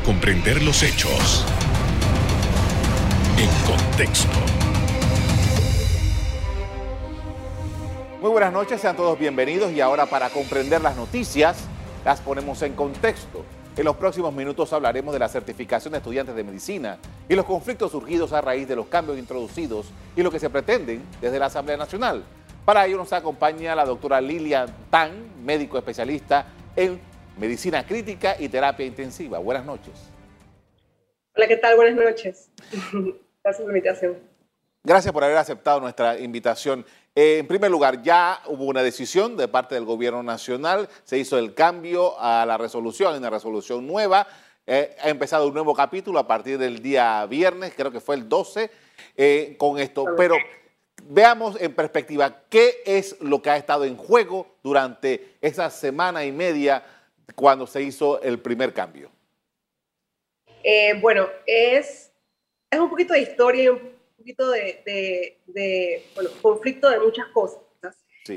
comprender los hechos en contexto. Muy buenas noches, sean todos bienvenidos y ahora para comprender las noticias las ponemos en contexto. En los próximos minutos hablaremos de la certificación de estudiantes de medicina y los conflictos surgidos a raíz de los cambios introducidos y lo que se pretenden desde la Asamblea Nacional. Para ello nos acompaña la doctora Lilian Tan, médico especialista en medicina crítica y terapia intensiva. Buenas noches. Hola, ¿qué tal? Buenas noches. Gracias por la invitación. Gracias por haber aceptado nuestra invitación. Eh, en primer lugar, ya hubo una decisión de parte del gobierno nacional, se hizo el cambio a la resolución, una resolución nueva, eh, ha empezado un nuevo capítulo a partir del día viernes, creo que fue el 12, eh, con esto. Pero veamos en perspectiva qué es lo que ha estado en juego durante esa semana y media cuando se hizo el primer cambio. bueno, es, es un poquito de historia y un poquito de, bueno, conflicto de muchas cosas.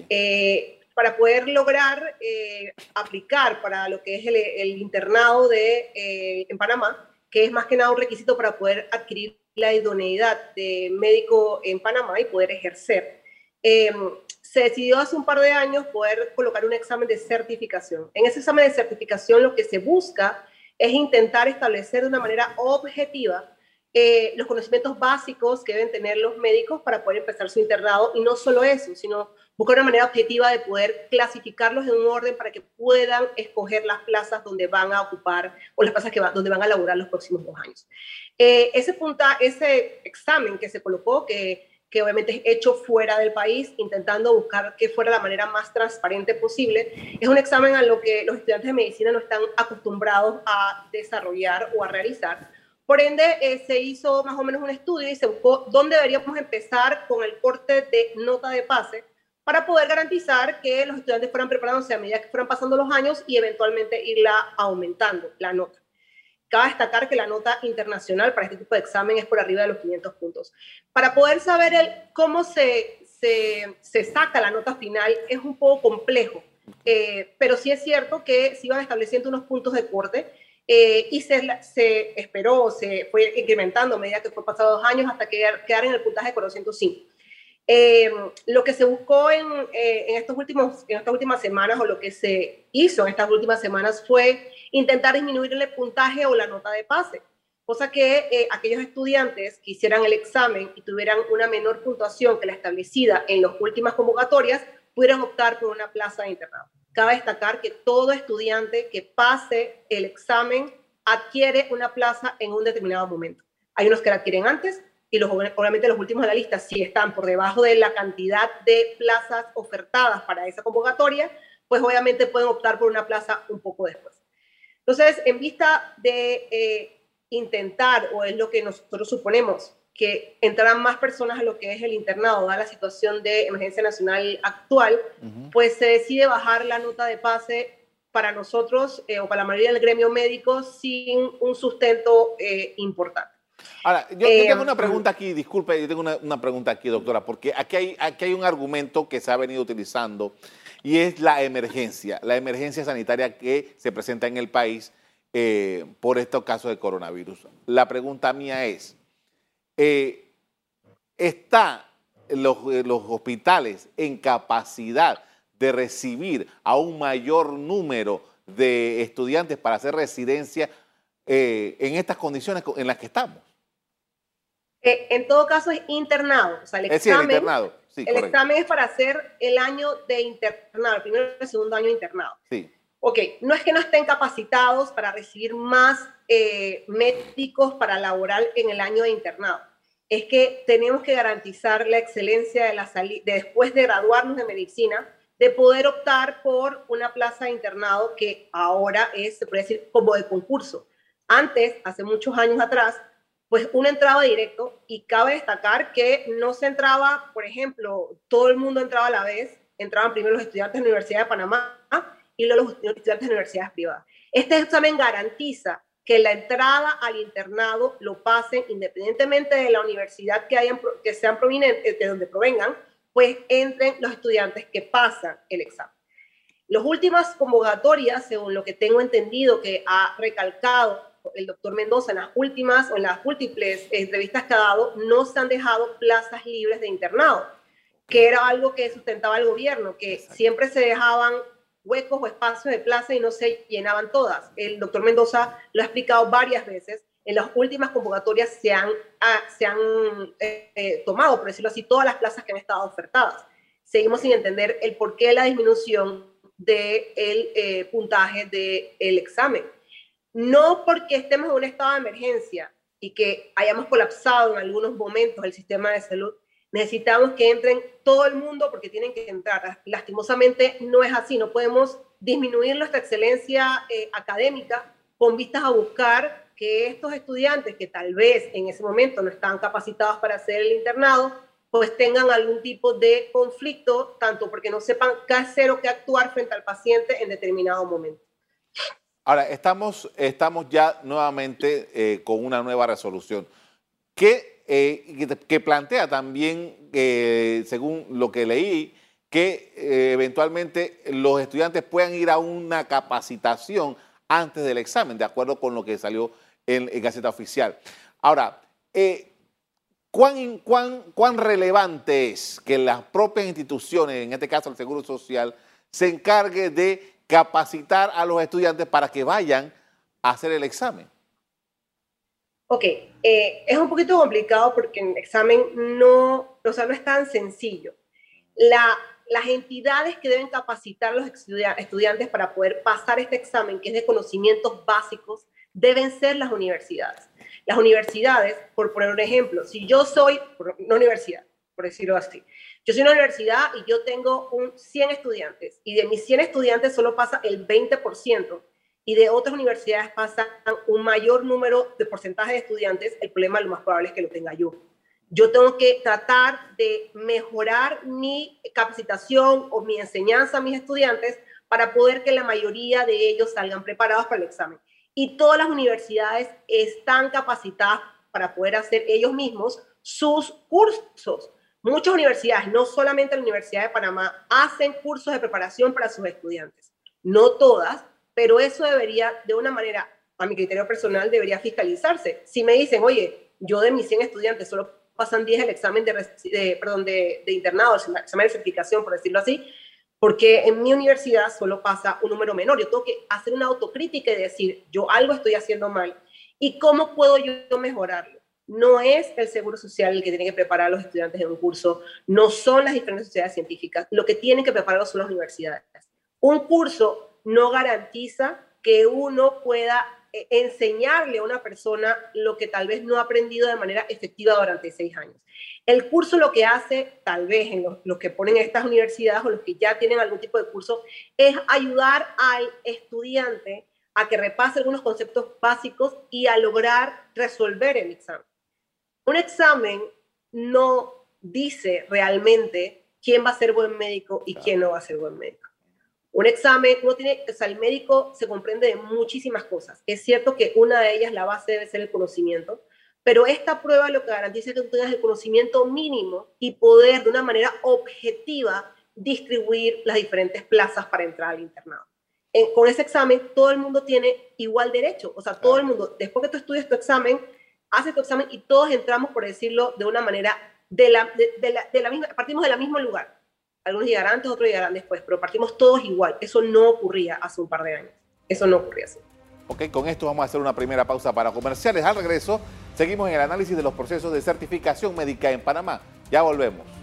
Eh, para poder lograr eh, aplicar para lo que es el, internado de, eh, en Panamá, que es más que nada un requisito para poder adquirir la idoneidad de médico en Panamá y poder ejercer. Se decidió hace un par de años poder colocar un examen de certificación. En ese examen de certificación lo que se busca es intentar establecer de una manera objetiva eh, los conocimientos básicos que deben tener los médicos para poder empezar su internado y no solo eso, sino buscar una manera objetiva de poder clasificarlos en un orden para que puedan escoger las plazas donde van a ocupar o las plazas que donde van a laborar los próximos dos años. Eh, ese, punta, ese examen que se colocó, que, que obviamente es hecho fuera del país, intentando buscar que fuera la manera más transparente posible, es un examen a lo que los estudiantes de medicina no están acostumbrados a desarrollar o a realizar por ende, eh, se hizo más o menos un estudio y se buscó dónde deberíamos empezar con el corte de nota de pase para poder garantizar que los estudiantes fueran preparándose a medida que fueran pasando los años y eventualmente irla aumentando, la nota. Cabe destacar que la nota internacional para este tipo de examen es por arriba de los 500 puntos. Para poder saber el, cómo se, se, se saca la nota final es un poco complejo, eh, pero sí es cierto que se iban estableciendo unos puntos de corte eh, y se, se, esperó, se fue incrementando a medida que fue pasado dos años hasta quedar, quedar en el puntaje de 405. Eh, lo que se buscó en, eh, en, estos últimos, en estas últimas semanas o lo que se hizo en estas últimas semanas fue intentar disminuir el puntaje o la nota de pase, cosa que aquellos estudiantes que hicieran el examen y tuvieran una menor puntuación que la establecida en las últimas convocatorias pudieran optar por una plaza de internado. Cabe destacar que todo estudiante que pase el examen adquiere una plaza en un determinado momento. Hay unos que la adquieren antes y los, obviamente los últimos de la lista, si están por debajo de la cantidad de plazas ofertadas para esa convocatoria, pues obviamente pueden optar por una plaza un poco después. Entonces, en vista de eh, intentar, o es lo que nosotros suponemos, que entrarán más personas a lo que es el internado, dada la situación de emergencia nacional actual, pues se decide bajar la nota de pase para nosotros eh, o para la mayoría del gremio médico sin un sustento eh, importante. Ahora, yo, tengo una eh, pregunta aquí, disculpe, yo tengo una, una, pregunta aquí, doctora, porque aquí hay, aquí hay un argumento que se ha venido utilizando y es la emergencia, la emergencia sanitaria que se presenta en el país por estos casos de coronavirus. La pregunta mía es, eh, está los, eh, los hospitales en capacidad de recibir a un mayor número de estudiantes para hacer residencia eh, en estas condiciones en las que estamos. en todo caso es internado. O sea, el, examen, internado. El examen es para hacer el año de internado, el primero y el segundo año de internado. Sí. Ok, no es que no estén capacitados para recibir más médicos para laborar en el año de internado es que tenemos que garantizar la excelencia de, la después de graduarnos de medicina, de poder optar por una plaza de internado que ahora es, se puede decir, como de concurso. Antes, hace muchos años atrás, pues uno entraba directo y cabe destacar que no se entraba, por ejemplo, todo el mundo entraba a la vez, entraban primero los estudiantes de la Universidad de Panamá y luego los estudiantes de universidades privadas. Este examen garantiza que la entrada al internado lo pasen independientemente de la universidad que, hayan, que sean provenientes, de donde provengan, pues entren los estudiantes que pasan el examen. Las últimas convocatorias, según lo que tengo entendido que ha recalcado el doctor Mendoza en las últimas o en las múltiples entrevistas que ha dado, no se han dejado plazas libres de internado, que era algo que sustentaba el gobierno, que siempre se dejaban huecos o espacios de plaza y no se llenaban todas. El doctor Mendoza lo ha explicado varias veces. En las últimas convocatorias se han, ah, se han eh, eh, tomado, por decirlo así, todas las plazas que han estado ofertadas. Seguimos sin entender el porqué de la disminución del eh, puntaje del examen. No porque estemos en un estado de emergencia y que hayamos colapsado en algunos momentos el sistema de salud, necesitamos que entren todo el mundo porque tienen que entrar. Lastimosamente no es así, no podemos disminuir nuestra excelencia eh, académica con vistas a buscar que estos estudiantes que tal vez en ese momento no están capacitados para hacer el internado, pues tengan algún tipo de conflicto, tanto porque no sepan qué hacer o qué actuar frente al paciente en determinado momento. Ahora, estamos, estamos ya nuevamente eh, con una nueva resolución. ¿Qué eh, que plantea también, eh, según lo que leí, que eventualmente los estudiantes puedan ir a una capacitación antes del examen, de acuerdo con lo que salió en, en Gaceta Oficial. Ahora, ¿cuán, cuán, ¿cuán relevante es que las propias instituciones, en este caso el Seguro Social, se encargue de capacitar a los estudiantes para que vayan a hacer el examen? Ok, eh, es un poquito complicado porque el examen no, o sea, no es tan sencillo. La, las entidades que deben capacitar a los estudiantes para poder pasar este examen, que es de conocimientos básicos, deben ser las universidades. Las universidades, por poner un ejemplo, si yo soy una universidad, por decirlo así, yo soy una universidad y yo tengo un 100 estudiantes y de mis 100 estudiantes solo pasa el 20%, y de otras universidades pasan un mayor número de porcentaje de estudiantes, el problema lo más probable es que lo tenga yo. Yo tengo que tratar de mejorar mi capacitación o mi enseñanza a mis estudiantes para poder que la mayoría de ellos salgan preparados para el examen. Y todas las universidades están capacitadas para poder hacer ellos mismos sus cursos. Muchas universidades, no solamente la Universidad de Panamá, hacen cursos de preparación para sus estudiantes. No todas, pero eso debería, de una manera, a mi criterio personal, debería fiscalizarse. Si me dicen, oye, yo de mis 100 estudiantes solo pasan 10 el examen de, perdón, de, de internado, el examen de certificación, por decirlo así, porque en mi universidad solo pasa un número menor. Yo tengo que hacer una autocrítica y decir, yo algo estoy haciendo mal y cómo puedo yo mejorarlo. No es el Seguro Social el que tiene que preparar a los estudiantes en un curso, no son las diferentes sociedades científicas, lo que tienen que prepararlos son las universidades. Un curso no garantiza que uno pueda eh, enseñarle a una persona lo que tal vez no ha aprendido de manera efectiva durante seis años. El curso lo que hace, tal vez en los, que ponen estas universidades o los que ya tienen algún tipo de curso, es ayudar al estudiante a que repase algunos conceptos básicos y a lograr resolver el examen. Un examen no dice realmente quién va a ser buen médico y quién no va a ser buen médico. Un examen, uno tiene, o sea, el médico se comprende de muchísimas cosas. Es cierto que una de ellas, la base debe ser el conocimiento, pero esta prueba lo que garantiza es que tú tengas el conocimiento mínimo y poder de una manera objetiva distribuir las diferentes plazas para entrar al internado. con ese examen, todo el mundo tiene igual derecho. O sea, todo el mundo, después que tú estudias tu examen, haces tu examen y todos entramos, por decirlo de una manera, de la, de, la, de la misma, partimos del mismo lugar. Algunos llegarán antes, otros llegarán después, pero partimos todos igual. Eso no ocurría hace un par de años. Eso no ocurría así. Ok, con esto vamos a hacer una primera pausa para comerciales. Al regreso, seguimos en el análisis de los procesos de certificación médica en Panamá. Ya volvemos.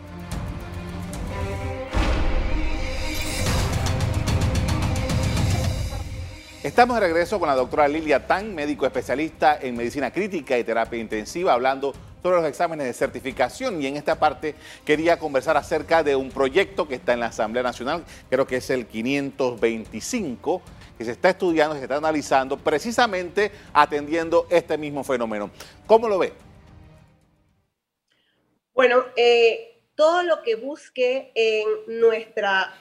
Estamos de regreso con la doctora Lilia Tan, médico especialista en medicina crítica y terapia intensiva, hablando sobre los exámenes de certificación y en esta parte quería conversar acerca de un proyecto que está en la Asamblea Nacional, creo que es el 525, que se está estudiando, se está analizando, precisamente atendiendo este mismo fenómeno. ¿Cómo lo ve? Bueno, eh, todo lo que busque en, nuestra,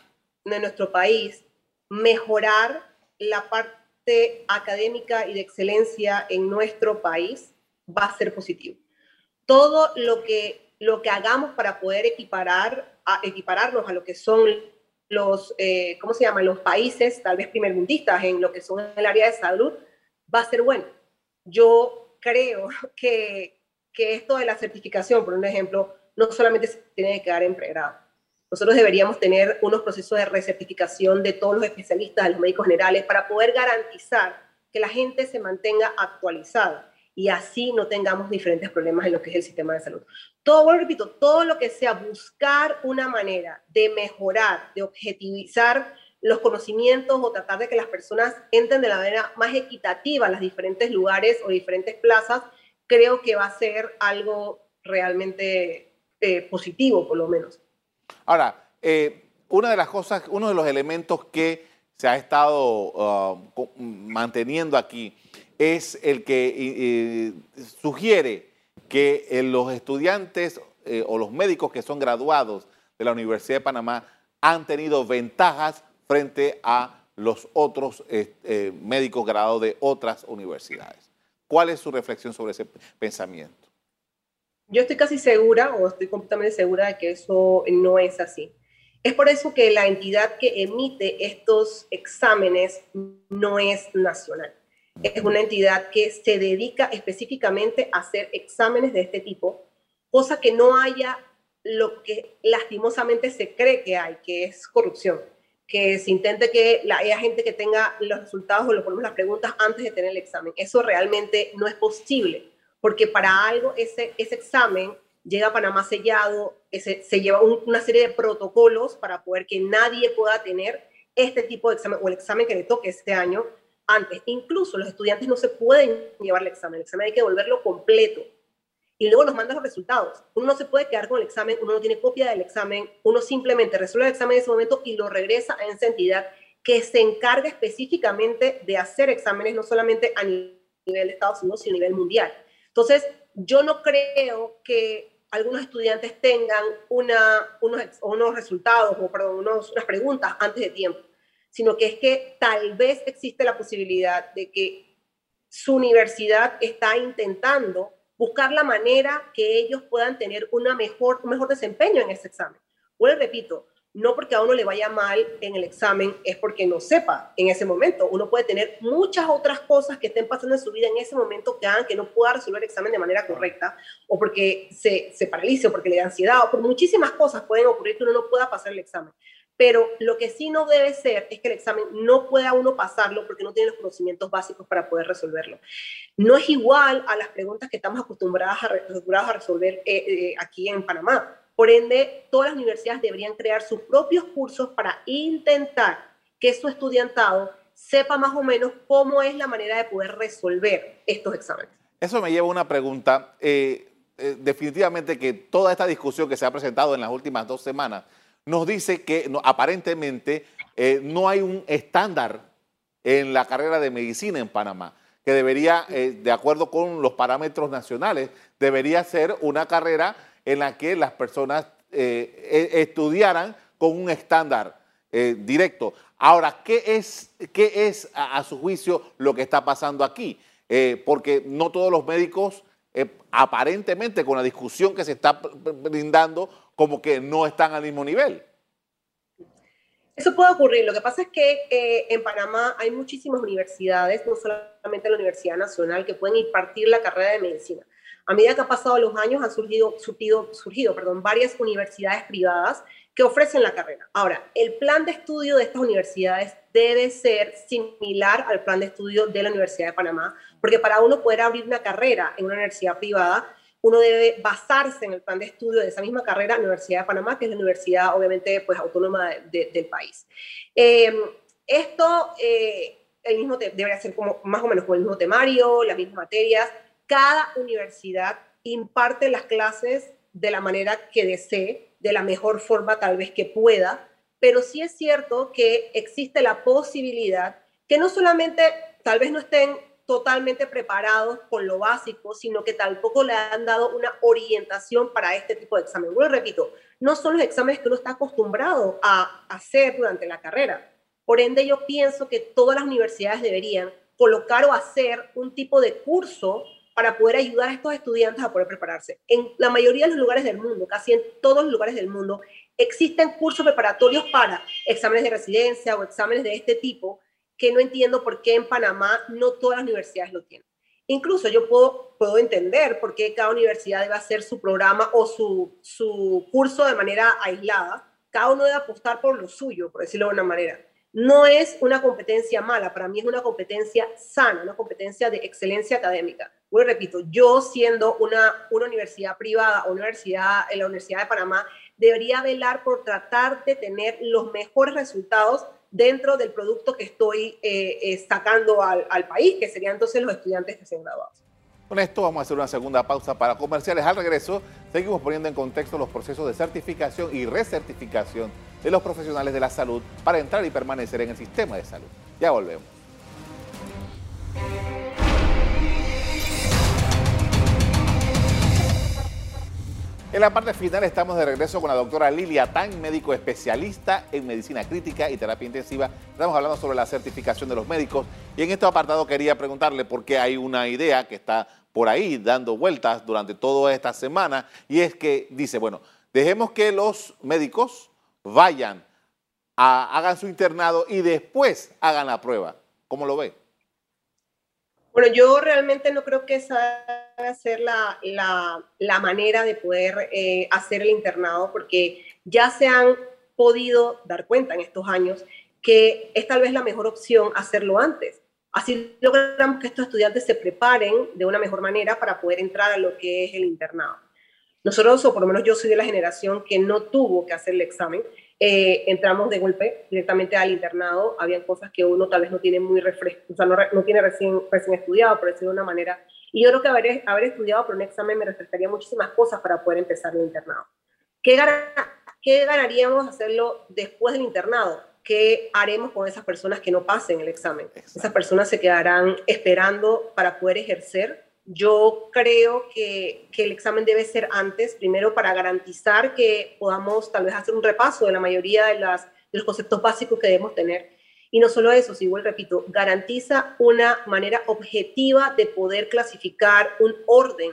en nuestro país mejorar la parte académica y de excelencia en nuestro país va a ser positivo todo lo que, lo que hagamos para poder equiparar, a, equipararnos a lo que son los, eh, ¿cómo se llaman? Los países, tal vez primermundistas en lo que son el área de salud, va a ser bueno. yo creo que, que esto de la certificación, por un ejemplo, no solamente tiene que quedar en pregrado. Nosotros deberíamos tener unos procesos de recertificación de todos los especialistas, de los médicos generales, para poder garantizar que la gente se mantenga actualizada y así no tengamos diferentes problemas en lo que es el sistema de salud. Todo, bueno, repito, todo lo que sea buscar una manera de mejorar, de objetivizar los conocimientos o tratar de que las personas entren de la manera más equitativa a los diferentes lugares o diferentes plazas, creo que va a ser algo realmente eh, positivo, por lo menos. Ahora, eh, una de las cosas, uno de los elementos que se ha estado uh, manteniendo aquí es el que sugiere que eh, los estudiantes eh, o los médicos que son graduados de la Universidad de Panamá han tenido ventajas frente a los otros médicos graduados de otras universidades. ¿Cuál es su reflexión sobre ese pensamiento? Yo estoy casi segura, o estoy completamente segura de que eso no es así. Es por eso que la entidad que emite estos exámenes no es nacional es una entidad que se dedica específicamente a hacer exámenes de este tipo, cosa que no haya lo que lastimosamente se cree que hay, que es corrupción, que se intente que haya gente que tenga los resultados o lo ponemos las preguntas antes de tener el examen. Eso realmente no es posible, porque para algo ese, ese examen llega a Panamá sellado, ese, se lleva una serie de protocolos para poder que nadie pueda tener este tipo de examen o el examen que le toque este año antes. Incluso los estudiantes no se pueden llevar el examen, el examen hay que devolverlo completo. Y luego nos mandan los resultados. Uno no se puede quedar con el examen, uno no tiene copia del examen, uno simplemente resuelve el examen en ese momento y lo regresa a esa entidad que se encarga específicamente de hacer exámenes, no solamente a nivel de Estados Unidos, sino a nivel mundial. Entonces, yo no creo que algunos estudiantes tengan una, unos, unos resultados o perdón, unos, unas preguntas antes de tiempo sino que es que tal vez existe la posibilidad de que su universidad está intentando buscar la manera que ellos puedan tener una mejor, un mejor desempeño en ese examen. Bueno, repito, no porque a uno le vaya mal en el examen es porque no sepa en ese momento. Uno puede tener muchas otras cosas que estén pasando en su vida en ese momento que hagan que no pueda resolver el examen de manera correcta, o porque se, se paralice, o porque le da ansiedad, o por muchísimas cosas pueden ocurrir que uno no pueda pasar el examen pero lo que sí no debe ser es que el examen no pueda uno pasarlo porque no tiene los conocimientos básicos para poder resolverlo. No es igual a las preguntas que estamos acostumbradas a, a resolver eh, eh, aquí en Panamá. Por ende, todas las universidades deberían crear sus propios cursos para intentar que su estudiantado sepa más o menos cómo es la manera de poder resolver estos exámenes. Eso me lleva a una pregunta. Eh, definitivamente que toda esta discusión que se ha presentado en las últimas dos semanas nos dice que aparentemente eh, no hay un estándar en la carrera de medicina en Panamá, que debería, eh, de acuerdo con los parámetros nacionales, debería ser una carrera en la que las personas eh, e, estudiaran con un estándar directo. Ahora, ¿qué es, qué es a, su juicio lo que está pasando aquí? porque no todos los médicos, aparentemente con la discusión que se está brindando, como que no están al mismo nivel. Eso puede ocurrir. Lo que pasa es que eh, en Panamá hay muchísimas universidades, no solamente la Universidad Nacional, que pueden impartir la carrera de medicina. A medida que han pasado los años, han surgido, surgido, surgido perdón, varias universidades privadas que ofrecen la carrera. Ahora, el plan de estudio de estas universidades debe ser similar al plan de estudio de la Universidad de Panamá, porque para uno poder abrir una carrera en una universidad privada, uno debe basarse en el plan de estudio de esa misma carrera, Universidad de Panamá, que es la universidad obviamente pues, autónoma del país. Em, esto eh, el mismo debería ser como, más o menos con el mismo temario, las mismas materias. Cada universidad imparte las clases de la manera que desee, de la mejor forma tal vez que pueda, pero sí es cierto que existe la posibilidad que no solamente tal vez no estén totalmente preparados con lo básico, sino que tampoco le han dado una orientación para este tipo de examen. Bueno, repito, no son los exámenes que uno está acostumbrado a hacer durante la carrera. Por ende, yo pienso que todas las universidades deberían colocar o hacer un tipo de curso para poder ayudar a estos estudiantes a poder prepararse. En la mayoría de los lugares del mundo, casi en todos los lugares del mundo, existen cursos preparatorios para exámenes de residencia o exámenes de este tipo que no entiendo por qué en Panamá no todas las universidades lo tienen. Incluso yo puedo, puedo entender por qué cada universidad debe hacer su programa o su, su curso de manera aislada. Cada uno debe apostar por lo suyo, por decirlo de una manera. No es una competencia mala, para mí es una competencia sana, una competencia de excelencia académica. Bueno, repito, yo siendo una, una universidad privada universidad, en la Universidad de Panamá, debería velar por tratar de tener los mejores resultados dentro del producto que estoy eh, eh, sacando al, al, país, que serían entonces los estudiantes que se han graduado. Con esto vamos a hacer una segunda pausa para comerciales. Al regreso, seguimos poniendo en contexto los procesos de certificación y recertificación de los profesionales de la salud para entrar y permanecer en el sistema de salud. Ya volvemos. En la parte final estamos de regreso con la doctora Lilia Tan, médico especialista en medicina crítica y terapia intensiva. Estamos hablando sobre la certificación de los médicos y en este apartado quería preguntarle por qué hay una idea que está por ahí dando vueltas durante toda esta semana y es que dice, bueno, dejemos que los médicos vayan, a, hagan su internado y después hagan la prueba. ¿Cómo lo ve? Bueno, yo realmente no creo que esa ser la, la, manera de poder eh, hacer el internado, porque ya se han podido dar cuenta en estos años que es tal vez la mejor opción hacerlo antes. Así logramos que estos estudiantes se preparen de una mejor manera para poder entrar a lo que es el internado. Nosotros, o por lo menos yo soy de la generación que no tuvo que hacer el examen, eh, entramos de golpe directamente al internado. Habían cosas que uno tal vez no tiene muy refresco, o sea, no, no, tiene recién, recién estudiado, por decirlo de una manera. Y yo creo que haber, haber estudiado por un examen me refrescaría muchísimas cosas para poder empezar el internado. ¿Qué, ¿Qué ganaríamos hacerlo después del internado? ¿Qué haremos con esas personas que no pasen el examen? Esas personas se quedarán esperando para poder ejercer yo creo que, el examen debe ser antes, primero para garantizar que podamos tal vez hacer un repaso de la mayoría de los conceptos básicos que debemos tener. Y no solo eso, si igual repito, garantiza una manera objetiva de poder clasificar un orden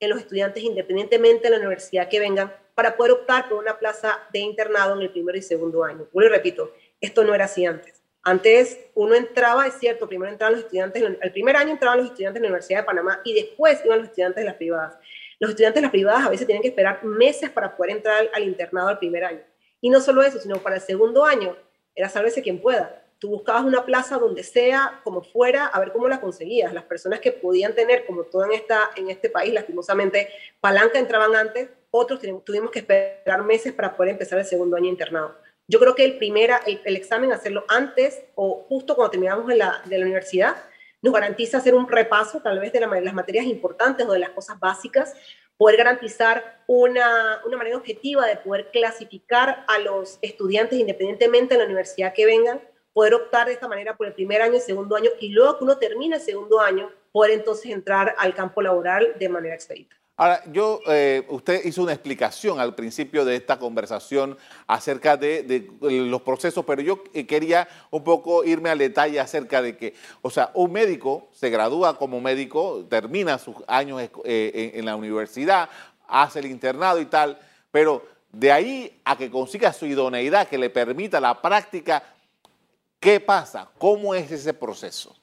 en los estudiantes independientemente de la universidad que vengan para poder optar por una plaza de internado en el primero y segundo año. Vuelvo y repito, esto no era así antes. Antes uno entraba, es cierto, primero entraban los estudiantes, el primer año entraban los estudiantes de la Universidad de Panamá y después iban los estudiantes de las privadas. Los estudiantes de las privadas a veces tienen que esperar meses para poder entrar al, internado al primer año. Y no solo eso, sino para el segundo año, era sálvese quien pueda. Tú buscabas una plaza donde sea, como fuera, a ver cómo la conseguías. Las personas que podían tener, como todo en, esta, en este país, lastimosamente, palanca entraban antes, otros tuvimos que esperar meses para poder empezar el segundo año internado. Yo creo que el, primera, el, examen, hacerlo antes o justo cuando terminamos de la, de la universidad, nos garantiza hacer un repaso tal vez de las materias importantes o de las cosas básicas, poder garantizar una, una, manera objetiva de poder clasificar a los estudiantes independientemente de la universidad que vengan, poder optar de esta manera por el primer año, el segundo año y luego que uno termine el segundo año, poder entonces entrar al campo laboral de manera expedita. Ahora, yo, eh, usted hizo una explicación al principio de esta conversación acerca de, los procesos, pero yo eh, quería un poco irme al detalle acerca de que, o sea, un médico se gradúa como médico, termina sus años eh, en la universidad, hace el internado y tal, pero de ahí a que consiga su idoneidad, que le permita la práctica, ¿qué pasa? ¿Cómo es ese proceso?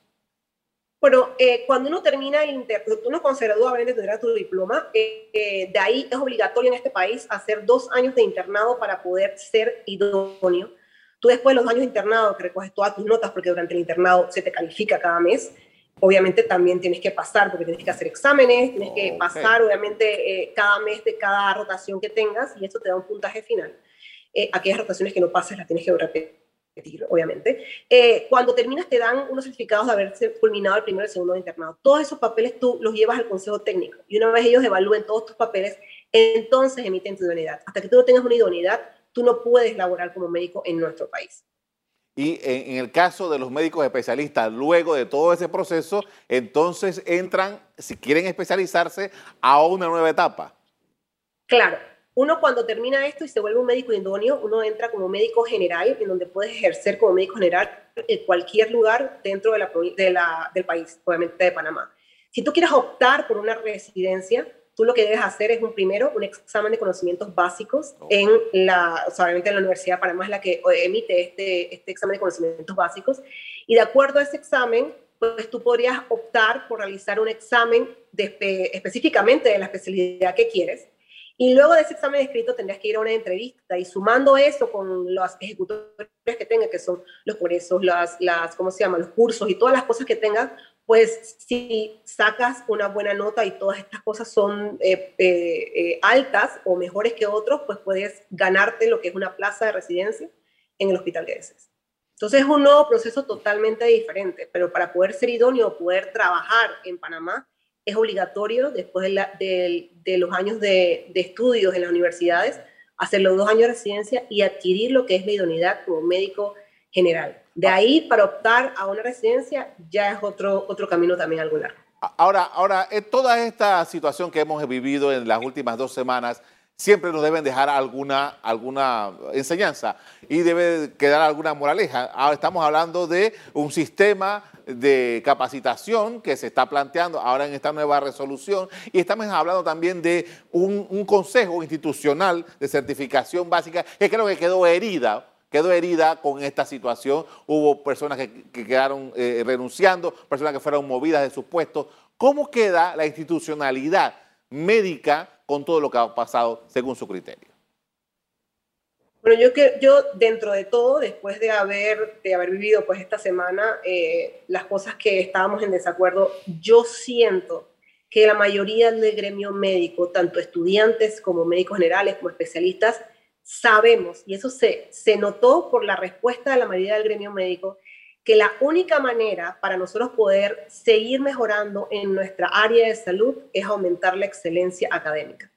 Bueno, eh, cuando uno termina el internado, uno con gradúa, tendrá tu diploma, eh, eh, de ahí es obligatorio en este país hacer dos años de internado para poder ser idóneo. Tú después de los años de internado, que recoges todas tus notas, porque durante el internado se te califica cada mes, obviamente también tienes que pasar, porque tienes que hacer exámenes, tienes que pasar, obviamente, cada mes de cada rotación que tengas, y eso te da un puntaje final. aquellas rotaciones que no pases las tienes que repetir obviamente. Eh, cuando terminas te dan unos certificados de haberse culminado el primero y el segundo de internado. Todos esos papeles tú los llevas al consejo técnico y una vez ellos evalúen todos tus papeles, entonces emiten tu idoneidad. Hasta que tú no tengas una idoneidad, tú no puedes laborar como médico en nuestro país. Y en, el caso de los médicos especialistas, luego de todo ese proceso, entonces entran, si quieren especializarse, a una nueva etapa. Claro, uno cuando termina esto y se vuelve un médico idóneo, uno entra como médico general, en donde puedes ejercer como médico general en cualquier lugar dentro de la, del país, obviamente de Panamá. Si tú quieres optar por una residencia, tú lo que debes hacer es un primero, un examen de conocimientos básicos en la, obviamente en la Universidad de Panamá es la que emite este, este examen de conocimientos básicos, y de acuerdo a ese examen, pues tú podrías optar por realizar un examen de, específicamente de la especialidad que quieres. Y luego de ese examen escrito tendrías que ir a una entrevista y sumando eso con los ejecutores que tengas, que son los cursos, las, las, ¿cómo se llama? Los cursos y todas las cosas que tengas, pues si sacas una buena nota y todas estas cosas son eh, eh, eh, altas o mejores que otros, pues puedes ganarte lo que es una plaza de residencia en el hospital que desees. Entonces es un nuevo proceso totalmente diferente, pero para poder ser idóneo, poder trabajar en Panamá, es obligatorio después de, los años de, de, estudios en las universidades, hacer los dos años de residencia y adquirir lo que es la idoneidad como médico general. De ahí para optar a una residencia ya es otro, otro camino también algo largo. Ahora, ahora, eh, toda esta situación que hemos vivido en las últimas dos semanas siempre nos deben dejar alguna, alguna enseñanza y debe quedar alguna moraleja. Ahora estamos hablando de un sistema de capacitación que se está planteando ahora en esta nueva resolución y estamos hablando también de un, consejo institucional de certificación básica que creo que quedó herida quedó herida con esta situación. Hubo personas que, quedaron eh, renunciando, personas que fueron movidas de sus puestos. ¿Cómo queda la institucionalidad médica con todo lo que ha pasado según su criterio? Bueno, yo, que, yo dentro de todo, después de haber, de haber vivido pues esta semana eh, las cosas que estábamos en desacuerdo, yo siento que la mayoría del gremio médico, tanto estudiantes como médicos generales, como especialistas, sabemos, y eso se, se notó por la respuesta de la mayoría del gremio médico, que la única manera para nosotros poder seguir mejorando en nuestra área de salud es aumentar la excelencia académica.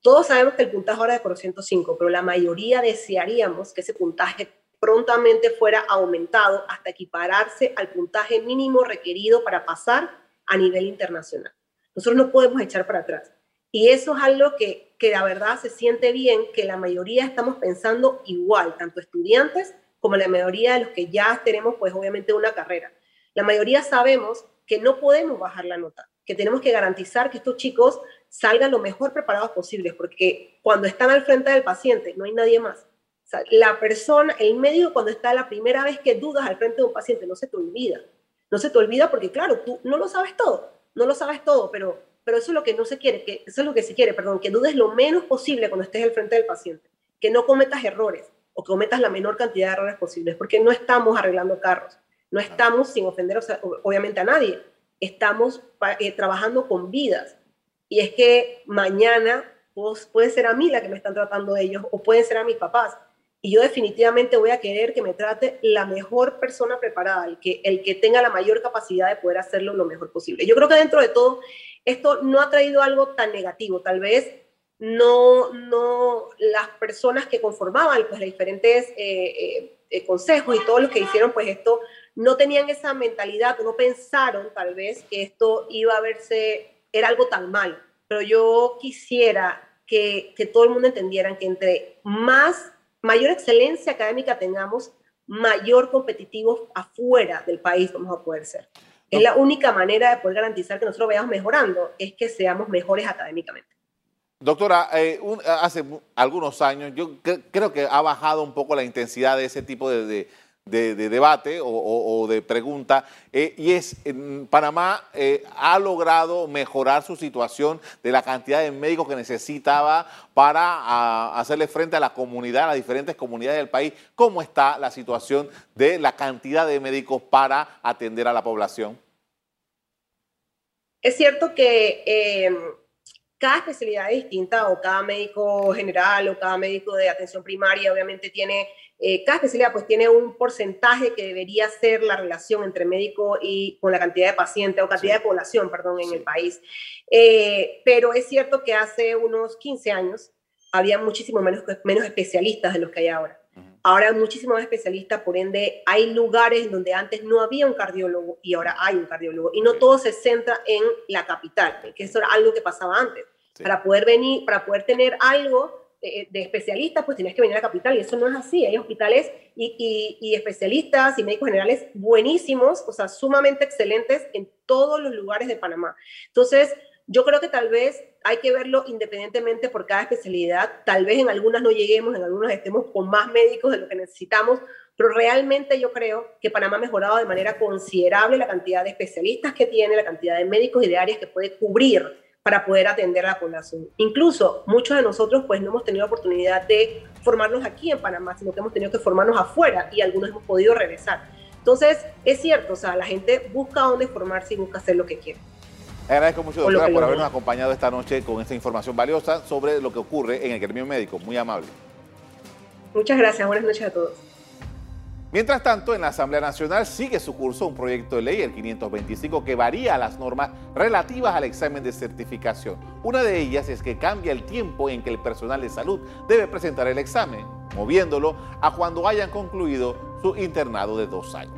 Todos sabemos que el puntaje ahora es de 405, pero la mayoría desearíamos que ese puntaje prontamente fuera aumentado hasta equipararse al puntaje mínimo requerido para pasar a nivel internacional. Nosotros no podemos echar para atrás. Y eso es algo que, que la verdad se siente bien, que la mayoría estamos pensando igual, tanto estudiantes como la mayoría de los que ya tenemos, pues obviamente una carrera. La mayoría sabemos que no podemos bajar la nota, que tenemos que garantizar que estos chicos salgan lo mejor preparados posibles, porque cuando están al frente del paciente no hay nadie más. la persona, el médico cuando está la primera vez que dudas al frente de un paciente, no se te olvida. No se te olvida porque, claro, tú no lo sabes todo, no lo sabes todo, pero pero eso es lo que no se quiere, que, eso es lo que se quiere, perdón, que dudes lo menos posible cuando estés al frente del paciente, que no cometas errores o que cometas la menor cantidad de errores posibles, porque no estamos arreglando carros, no estamos, sin ofender obviamente a nadie, estamos eh, trabajando con vidas. Y es que mañana pues, puede ser a mí la que me están tratando ellos o pueden ser a mis papás. Y yo definitivamente voy a querer que me trate la mejor persona preparada, el que, el que tenga la mayor capacidad de poder hacerlo lo mejor posible. Yo creo que dentro de todo esto no ha traído algo tan negativo. Tal vez no, no las personas que conformaban pues, los diferentes eh, eh, eh, consejos y todos los que hicieron pues esto no tenían esa mentalidad no pensaron tal vez que esto iba a verse, era algo tan mal. Pero yo quisiera que, que todo el mundo entendiera que entre más, mayor excelencia académica tengamos, mayor competitivos afuera del país vamos a poder ser. Es la única manera de poder garantizar que nosotros vayamos mejorando, es que seamos mejores académicamente. Doctora, eh, hace algunos años yo creo que ha bajado un poco la intensidad de ese tipo de, debate o, de pregunta, eh, y es, Panamá eh, ha logrado mejorar su situación de la cantidad de médicos que necesitaba para hacerle frente a la comunidad, a las diferentes comunidades del país. ¿Cómo está la situación de la cantidad de médicos para atender a la población? Es cierto que em, cada especialidad es distinta o cada médico general o cada médico de atención primaria obviamente tiene, eh, cada especialidad pues tiene un porcentaje que debería ser la relación entre médico y con la cantidad de pacientes o cantidad de población, perdón, en el país. Eh, pero es cierto que hace unos 15 años había muchísimo menos, menos especialistas de los que hay ahora. Ahora hay muchísimos especialistas, por ende hay lugares donde antes no había un cardiólogo y ahora hay un cardiólogo. Y no todo se centra en la capital, que eso era algo que pasaba antes. Para poder venir, para poder tener algo de, especialistas, pues tienes que venir a la capital y eso no es así. Hay hospitales y, y, especialistas y médicos generales buenísimos, o sea, sumamente excelentes en todos los lugares de Panamá. Entonces, yo creo que tal vez hay que verlo independientemente por cada especialidad. Tal vez en algunas no lleguemos, en algunas estemos con más médicos de lo que necesitamos, pero realmente yo creo que Panamá ha mejorado de manera considerable la cantidad de especialistas que tiene, la cantidad de médicos y de áreas que puede cubrir para poder atender a la población. Incluso muchos de nosotros pues no hemos tenido oportunidad de formarnos aquí en Panamá, sino que hemos tenido que formarnos afuera y algunos hemos podido regresar. Entonces, es cierto, o sea, la gente busca dónde formarse y busca hacer lo que quiere. Agradezco mucho, doctora, por habernos acompañado esta noche con esta información valiosa sobre lo que ocurre en el gremio médico. Muy amable. Muchas gracias. Buenas noches a todos. Mientras tanto, en la Asamblea Nacional sigue su curso un proyecto de ley, el 525, que varía las normas relativas al examen de certificación. Una de ellas es que cambia el tiempo en que el personal de salud debe presentar el examen, moviéndolo a cuando hayan concluido su internado de dos años.